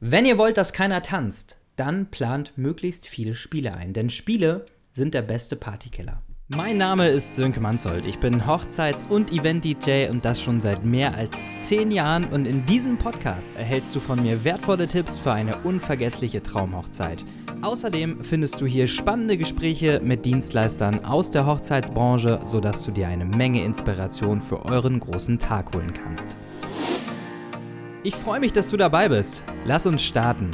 Wenn ihr wollt, dass keiner tanzt, dann plant möglichst viele Spiele ein, denn Spiele sind der beste Partykiller. Mein Name ist Sönke Manzold. Ich bin Hochzeits- und Event-DJ und das schon seit mehr als zehn Jahren. Und in diesem Podcast erhältst du von mir wertvolle Tipps für eine unvergessliche Traumhochzeit. Außerdem findest du hier spannende Gespräche mit Dienstleistern aus der Hochzeitsbranche, sodass du dir eine Menge Inspiration für euren großen Tag holen kannst. Ich freue mich, dass du dabei bist. Lass uns starten.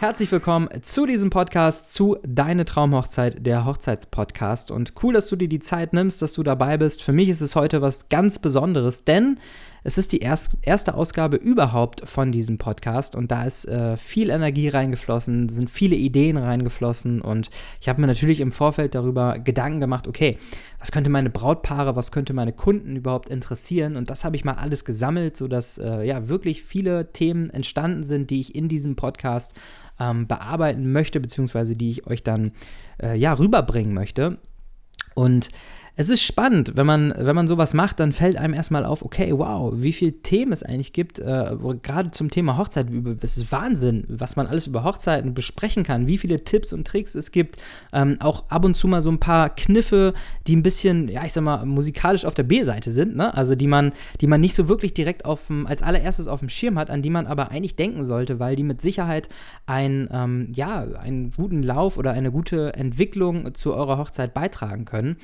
Herzlich willkommen zu diesem Podcast, zu Deine Traumhochzeit, der Hochzeitspodcast. Und cool, dass du dir die Zeit nimmst, dass du dabei bist. Für mich ist es heute was ganz Besonderes, denn es ist die erst, erste Ausgabe überhaupt von diesem Podcast und da ist äh, viel Energie reingeflossen, sind viele Ideen reingeflossen und ich habe mir natürlich im Vorfeld darüber Gedanken gemacht, okay, was könnte meine Brautpaare, was könnte meine Kunden überhaupt interessieren und das habe ich mal alles gesammelt, sodass äh, ja wirklich viele Themen entstanden sind, die ich in diesem Podcast ähm, bearbeiten möchte, beziehungsweise die ich euch dann äh, ja rüberbringen möchte. Und es ist spannend, wenn man, wenn man sowas macht, dann fällt einem erstmal auf, okay, wow, wie viele Themen es eigentlich gibt, äh, gerade zum Thema Hochzeit. Es ist Wahnsinn, was man alles über Hochzeiten besprechen kann, wie viele Tipps und Tricks es gibt. Ähm, auch ab und zu mal so ein paar Kniffe, die ein bisschen, ja, ich sag mal, musikalisch auf der B-Seite sind, ne? Also die man, die man nicht so wirklich direkt auf als allererstes auf dem Schirm hat, an die man aber eigentlich denken sollte, weil die mit Sicherheit ein, ähm, ja, einen guten Lauf oder eine gute Entwicklung zu eurer Hochzeit beitragen können.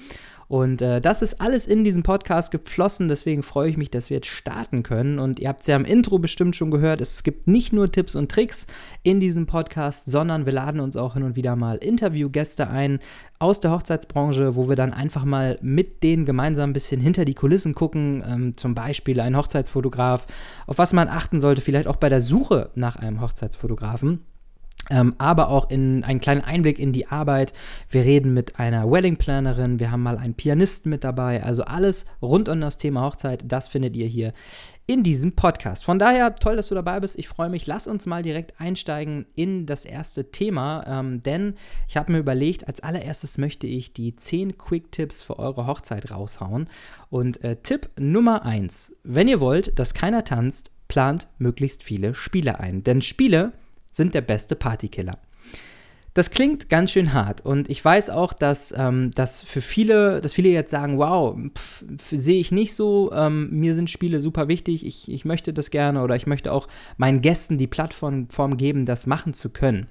Und äh, das ist alles in diesem Podcast geflossen. Deswegen freue ich mich, dass wir jetzt starten können. Und ihr habt es ja im Intro bestimmt schon gehört. Es gibt nicht nur Tipps und Tricks in diesem Podcast, sondern wir laden uns auch hin und wieder mal Interviewgäste ein aus der Hochzeitsbranche, wo wir dann einfach mal mit denen gemeinsam ein bisschen hinter die Kulissen gucken. Ähm, zum Beispiel ein Hochzeitsfotograf, auf was man achten sollte, vielleicht auch bei der Suche nach einem Hochzeitsfotografen. Ähm, aber auch in einen kleinen Einblick in die Arbeit. Wir reden mit einer Wedding-Plannerin, wir haben mal einen Pianisten mit dabei. Also alles rund um das Thema Hochzeit, das findet ihr hier in diesem Podcast. Von daher toll, dass du dabei bist. Ich freue mich. Lass uns mal direkt einsteigen in das erste Thema, ähm, denn ich habe mir überlegt, als allererstes möchte ich die 10 Quick-Tipps für eure Hochzeit raushauen. Und äh, Tipp Nummer 1, wenn ihr wollt, dass keiner tanzt, plant möglichst viele Spiele ein. Denn Spiele sind der beste Partykiller. Das klingt ganz schön hart und ich weiß auch, dass, ähm, dass für viele, dass viele jetzt sagen, wow, sehe ich nicht so, ähm, mir sind Spiele super wichtig, ich, ich möchte das gerne oder ich möchte auch meinen Gästen die Plattform geben, das machen zu können.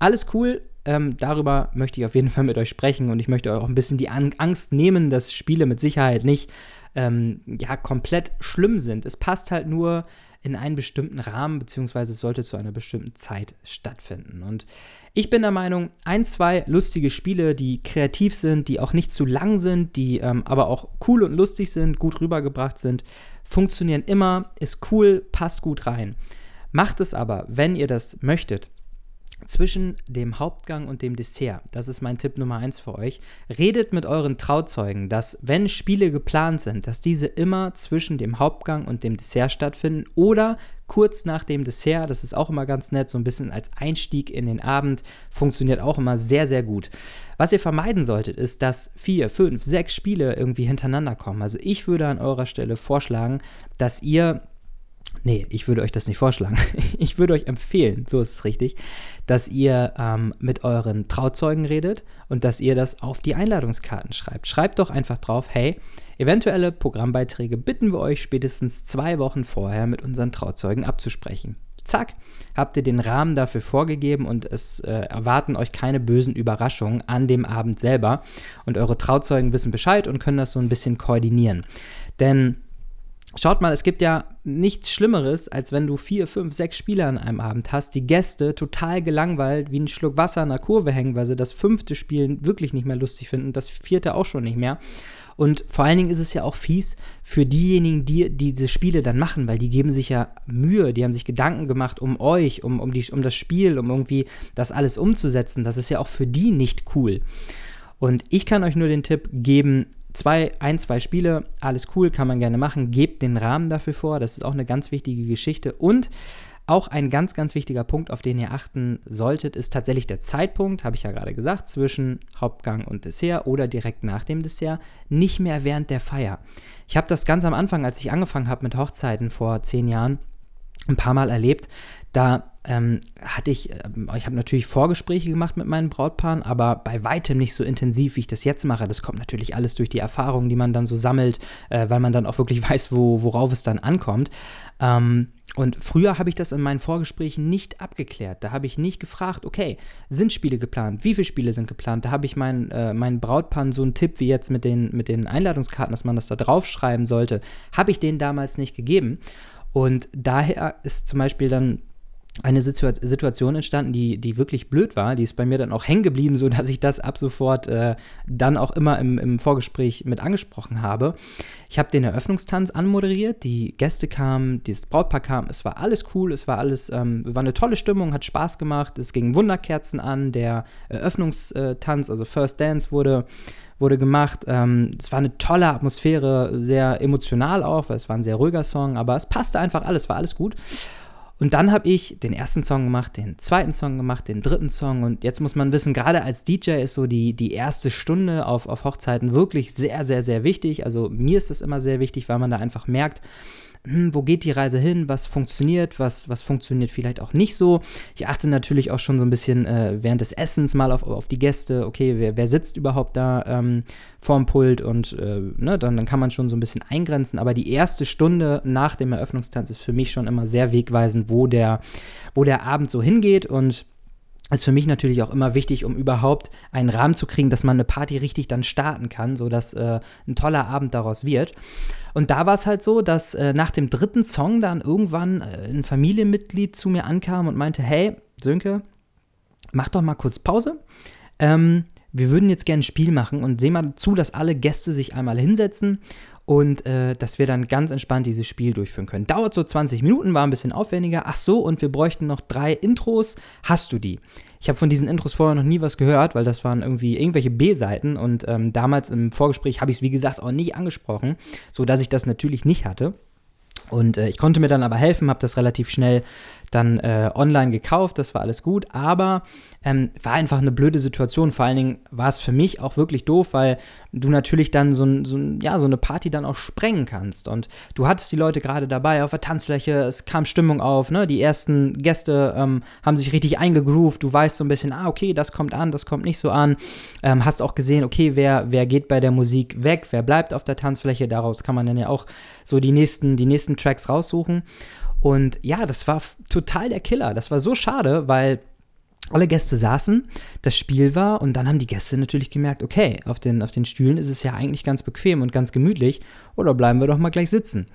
Alles cool, ähm, darüber möchte ich auf jeden Fall mit euch sprechen und ich möchte euch auch ein bisschen die Angst nehmen, dass Spiele mit Sicherheit nicht ähm, ja, komplett schlimm sind. Es passt halt nur in einen bestimmten Rahmen, beziehungsweise es sollte zu einer bestimmten Zeit stattfinden. Und ich bin der Meinung, ein, zwei lustige Spiele, die kreativ sind, die auch nicht zu lang sind, die ähm, aber auch cool und lustig sind, gut rübergebracht sind, funktionieren immer, ist cool, passt gut rein. Macht es aber, wenn ihr das möchtet, zwischen dem Hauptgang und dem Dessert, das ist mein Tipp Nummer eins für euch, redet mit euren Trauzeugen, dass wenn Spiele geplant sind, dass diese immer zwischen dem Hauptgang und dem Dessert stattfinden oder kurz nach dem Dessert, das ist auch immer ganz nett, so ein bisschen als Einstieg in den Abend, funktioniert auch immer sehr, sehr gut. Was ihr vermeiden solltet, ist, dass vier, fünf, sechs Spiele irgendwie hintereinander kommen. Also ich würde an eurer Stelle vorschlagen, dass ihr Nee, ich würde euch das nicht vorschlagen. Ich würde euch empfehlen, so ist es richtig, dass ihr ähm, mit euren Trauzeugen redet und dass ihr das auf die Einladungskarten schreibt. Schreibt doch einfach drauf, hey, eventuelle Programmbeiträge bitten wir euch spätestens zwei Wochen vorher mit unseren Trauzeugen abzusprechen. Zack, habt ihr den Rahmen dafür vorgegeben und es äh, erwarten euch keine bösen Überraschungen an dem Abend selber. Und eure Trauzeugen wissen Bescheid und können das so ein bisschen koordinieren. Denn Schaut mal, es gibt ja nichts Schlimmeres, als wenn du vier, fünf, sechs Spieler an einem Abend hast, die Gäste total gelangweilt wie ein Schluck Wasser an der Kurve hängen, weil sie das fünfte Spielen wirklich nicht mehr lustig finden, das vierte auch schon nicht mehr. Und vor allen Dingen ist es ja auch fies für diejenigen, die, die diese Spiele dann machen, weil die geben sich ja Mühe, die haben sich Gedanken gemacht um euch, um, um, die, um das Spiel, um irgendwie das alles umzusetzen. Das ist ja auch für die nicht cool. Und ich kann euch nur den Tipp geben, zwei, ein, zwei Spiele, alles cool, kann man gerne machen. Gebt den Rahmen dafür vor, das ist auch eine ganz wichtige Geschichte. Und Auch ein ganz, ganz wichtiger Punkt, auf den ihr achten solltet, ist tatsächlich der Zeitpunkt, habe ich ja gerade gesagt, zwischen Hauptgang und Dessert oder direkt nach dem Dessert, nicht mehr während der Feier. Ich habe das ganz am Anfang, als ich angefangen habe mit Hochzeiten vor zehn Jahren, ein paar Mal erlebt. Da ähm, hatte ich, äh, ich habe natürlich Vorgespräche gemacht mit meinen Brautpaaren, aber bei weitem nicht so intensiv, wie ich das jetzt mache. Das kommt natürlich alles durch die Erfahrungen, die man dann so sammelt, äh, weil man dann auch wirklich weiß, wo, worauf es dann ankommt. Ähm, und früher habe ich das in meinen Vorgesprächen nicht abgeklärt. Da habe ich nicht gefragt, okay, sind Spiele geplant? Wie viele Spiele sind geplant? Da habe ich meinen, äh, meinen Brautpaaren so einen Tipp wie jetzt mit den, mit den Einladungskarten, dass man das da draufschreiben sollte, habe ich denen damals nicht gegeben. Und daher ist zum Beispiel dann eine Situation entstanden, die, die wirklich blöd war. Die ist bei mir dann auch hängen geblieben, sodass ich das ab sofort äh, dann auch immer im, im Vorgespräch mit angesprochen habe. Ich habe den Eröffnungstanz anmoderiert, die Gäste kamen, das Brautpaar kam, es war alles cool, es war alles, ähm, war eine tolle Stimmung, hat Spaß gemacht, es gingen Wunderkerzen an, der Eröffnungstanz, also First Dance wurde wurde gemacht. Ähm, es war eine tolle Atmosphäre, sehr emotional auch, weil es war ein sehr ruhiger Song, aber es passte einfach alles, war alles gut. Und dann habe ich den ersten Song gemacht, den zweiten Song gemacht, den dritten Song. Und jetzt muss man wissen, gerade als DJ ist so die, die erste Stunde auf, auf Hochzeiten wirklich sehr, sehr, sehr wichtig. Also mir ist das immer sehr wichtig, weil man da einfach merkt, hm, wo geht die Reise hin, was funktioniert, was, was funktioniert vielleicht auch nicht so. Ich achte natürlich auch schon so ein bisschen äh, während des Essens mal auf, auf die Gäste, okay, wer, wer sitzt überhaupt da ähm, vorm Pult? Und äh, ne, dann, dann kann man schon so ein bisschen eingrenzen. Aber die erste Stunde nach dem Eröffnungstanz ist für mich schon immer sehr wegweisend, wo der, wo der Abend so hingeht. Und ist für mich natürlich auch immer wichtig, um überhaupt einen Rahmen zu kriegen, dass man eine Party richtig dann starten kann, sodass äh, ein toller Abend daraus wird. Und da war es halt so, dass äh, nach dem dritten Song dann irgendwann äh, ein Familienmitglied zu mir ankam und meinte, hey, Sönke, mach doch mal kurz Pause. Ähm, wir würden jetzt gerne ein Spiel machen und sehen mal zu, dass alle Gäste sich einmal hinsetzen und äh, dass wir dann ganz entspannt dieses Spiel durchführen können. Dauert so 20 Minuten, war ein bisschen aufwendiger. Ach so, und wir bräuchten noch drei Intros. Hast du die? Ich habe von diesen Intros vorher noch nie was gehört, weil das waren irgendwie irgendwelche B-Seiten und ähm, damals im Vorgespräch habe ich es wie gesagt auch nicht angesprochen, so dass ich das natürlich nicht hatte. Und äh, ich konnte mir dann aber helfen, habe das relativ schnell dann äh, online gekauft, das war alles gut, aber ähm, war einfach eine blöde Situation. Vor allen Dingen war es für mich auch wirklich doof, weil du natürlich dann so, ein, so, ein, ja, so eine Party dann auch sprengen kannst. Und du hattest die Leute gerade dabei auf der Tanzfläche, es kam Stimmung auf, ne? die ersten Gäste ähm, haben sich richtig eingegroovt, du weißt so ein bisschen, ah, okay, das kommt an, das kommt nicht so an. Ähm, hast auch gesehen, okay, wer, wer geht bei der Musik weg, wer bleibt auf der Tanzfläche, daraus kann man dann ja auch so die nächsten, die nächsten Tracks raussuchen. Und ja, das war total der Killer. Das war so schade, weil alle Gäste saßen, das Spiel war und dann haben die Gäste natürlich gemerkt, okay, auf den, auf den Stühlen ist es ja eigentlich ganz bequem und ganz gemütlich oder bleiben wir doch mal gleich sitzen.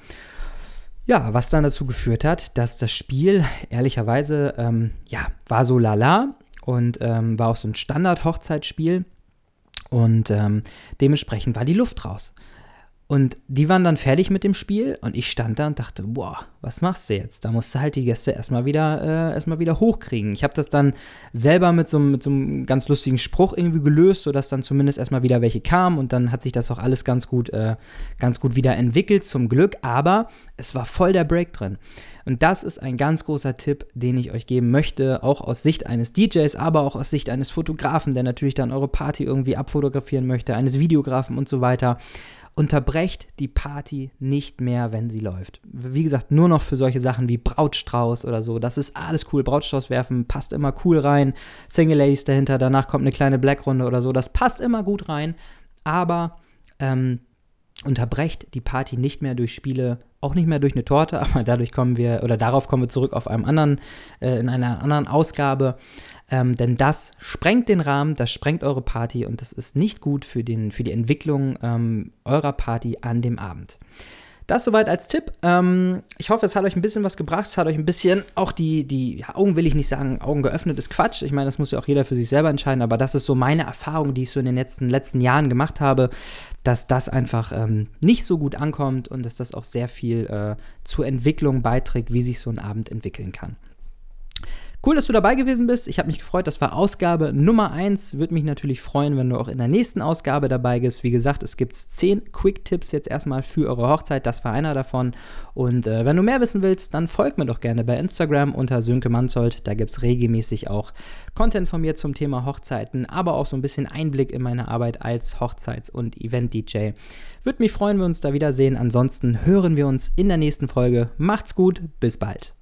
Ja, was dann dazu geführt hat, dass das Spiel ehrlicherweise, ähm, ja, war so lala und ähm, war auch so ein Standard-Hochzeitsspiel und ähm, dementsprechend war die Luft raus. Und die waren dann fertig mit dem Spiel und ich stand da und dachte, boah, was machst du jetzt? Da musst du halt die Gäste erstmal wieder, äh, erstmal wieder hochkriegen. Ich habe das dann selber mit so, mit so einem ganz lustigen Spruch irgendwie gelöst, sodass dann zumindest erstmal wieder welche kamen und dann hat sich das auch alles ganz gut, äh, ganz gut wieder entwickelt, zum Glück. Aber es war voll der Break drin. Und das ist ein ganz großer Tipp, den ich euch geben möchte, auch aus Sicht eines DJs, aber auch aus Sicht eines Fotografen, der natürlich dann eure Party irgendwie abfotografieren möchte, eines Videografen und so weiter unterbrecht die Party nicht mehr, wenn sie läuft. Wie gesagt, nur noch für solche Sachen wie Brautstrauß oder so. Das ist alles cool. Brautstrauß werfen passt immer cool rein. Single Ladies dahinter, danach kommt eine kleine Black-Runde oder so. Das passt immer gut rein. Aber ähm, unterbrecht die Party nicht mehr durch Spiele, auch nicht mehr durch eine Torte, aber dadurch kommen wir, oder darauf kommen wir zurück auf einem anderen, äh, in einer anderen Ausgabe. Ähm, denn das sprengt den Rahmen, das sprengt eure Party und das ist nicht gut für, den, für die Entwicklung ähm, eurer Party an dem Abend. Das soweit als Tipp. Ähm, ich hoffe, es hat euch ein bisschen was gebracht. Es hat euch ein bisschen auch die, die ja, Augen will ich nicht sagen, Augen geöffnet ist Quatsch. Ich meine, das muss ja auch jeder für sich selber entscheiden, aber das ist so meine Erfahrung, die ich so in den letzten, letzten Jahren gemacht habe, dass das einfach ähm, nicht so gut ankommt und dass das auch sehr viel äh, zur Entwicklung beiträgt, wie sich so ein Abend entwickeln kann. Cool, dass du dabei gewesen bist. Ich habe mich gefreut. Das war Ausgabe Nummer 1. Würde mich natürlich freuen, wenn du auch in der nächsten Ausgabe dabei bist. Wie gesagt, es gibt 10 Quick-Tipps jetzt erstmal für eure Hochzeit. Das war einer davon. Und äh, wenn du mehr wissen willst, dann folg mir doch gerne bei Instagram unter Sönke Manzold. Da gibt es regelmäßig auch Content von mir zum Thema Hochzeiten, aber auch so ein bisschen Einblick in meine Arbeit als Hochzeits- und Event-DJ. Würde mich freuen, wenn wir uns da wiedersehen. Ansonsten hören wir uns in der nächsten Folge. Macht's gut, bis bald.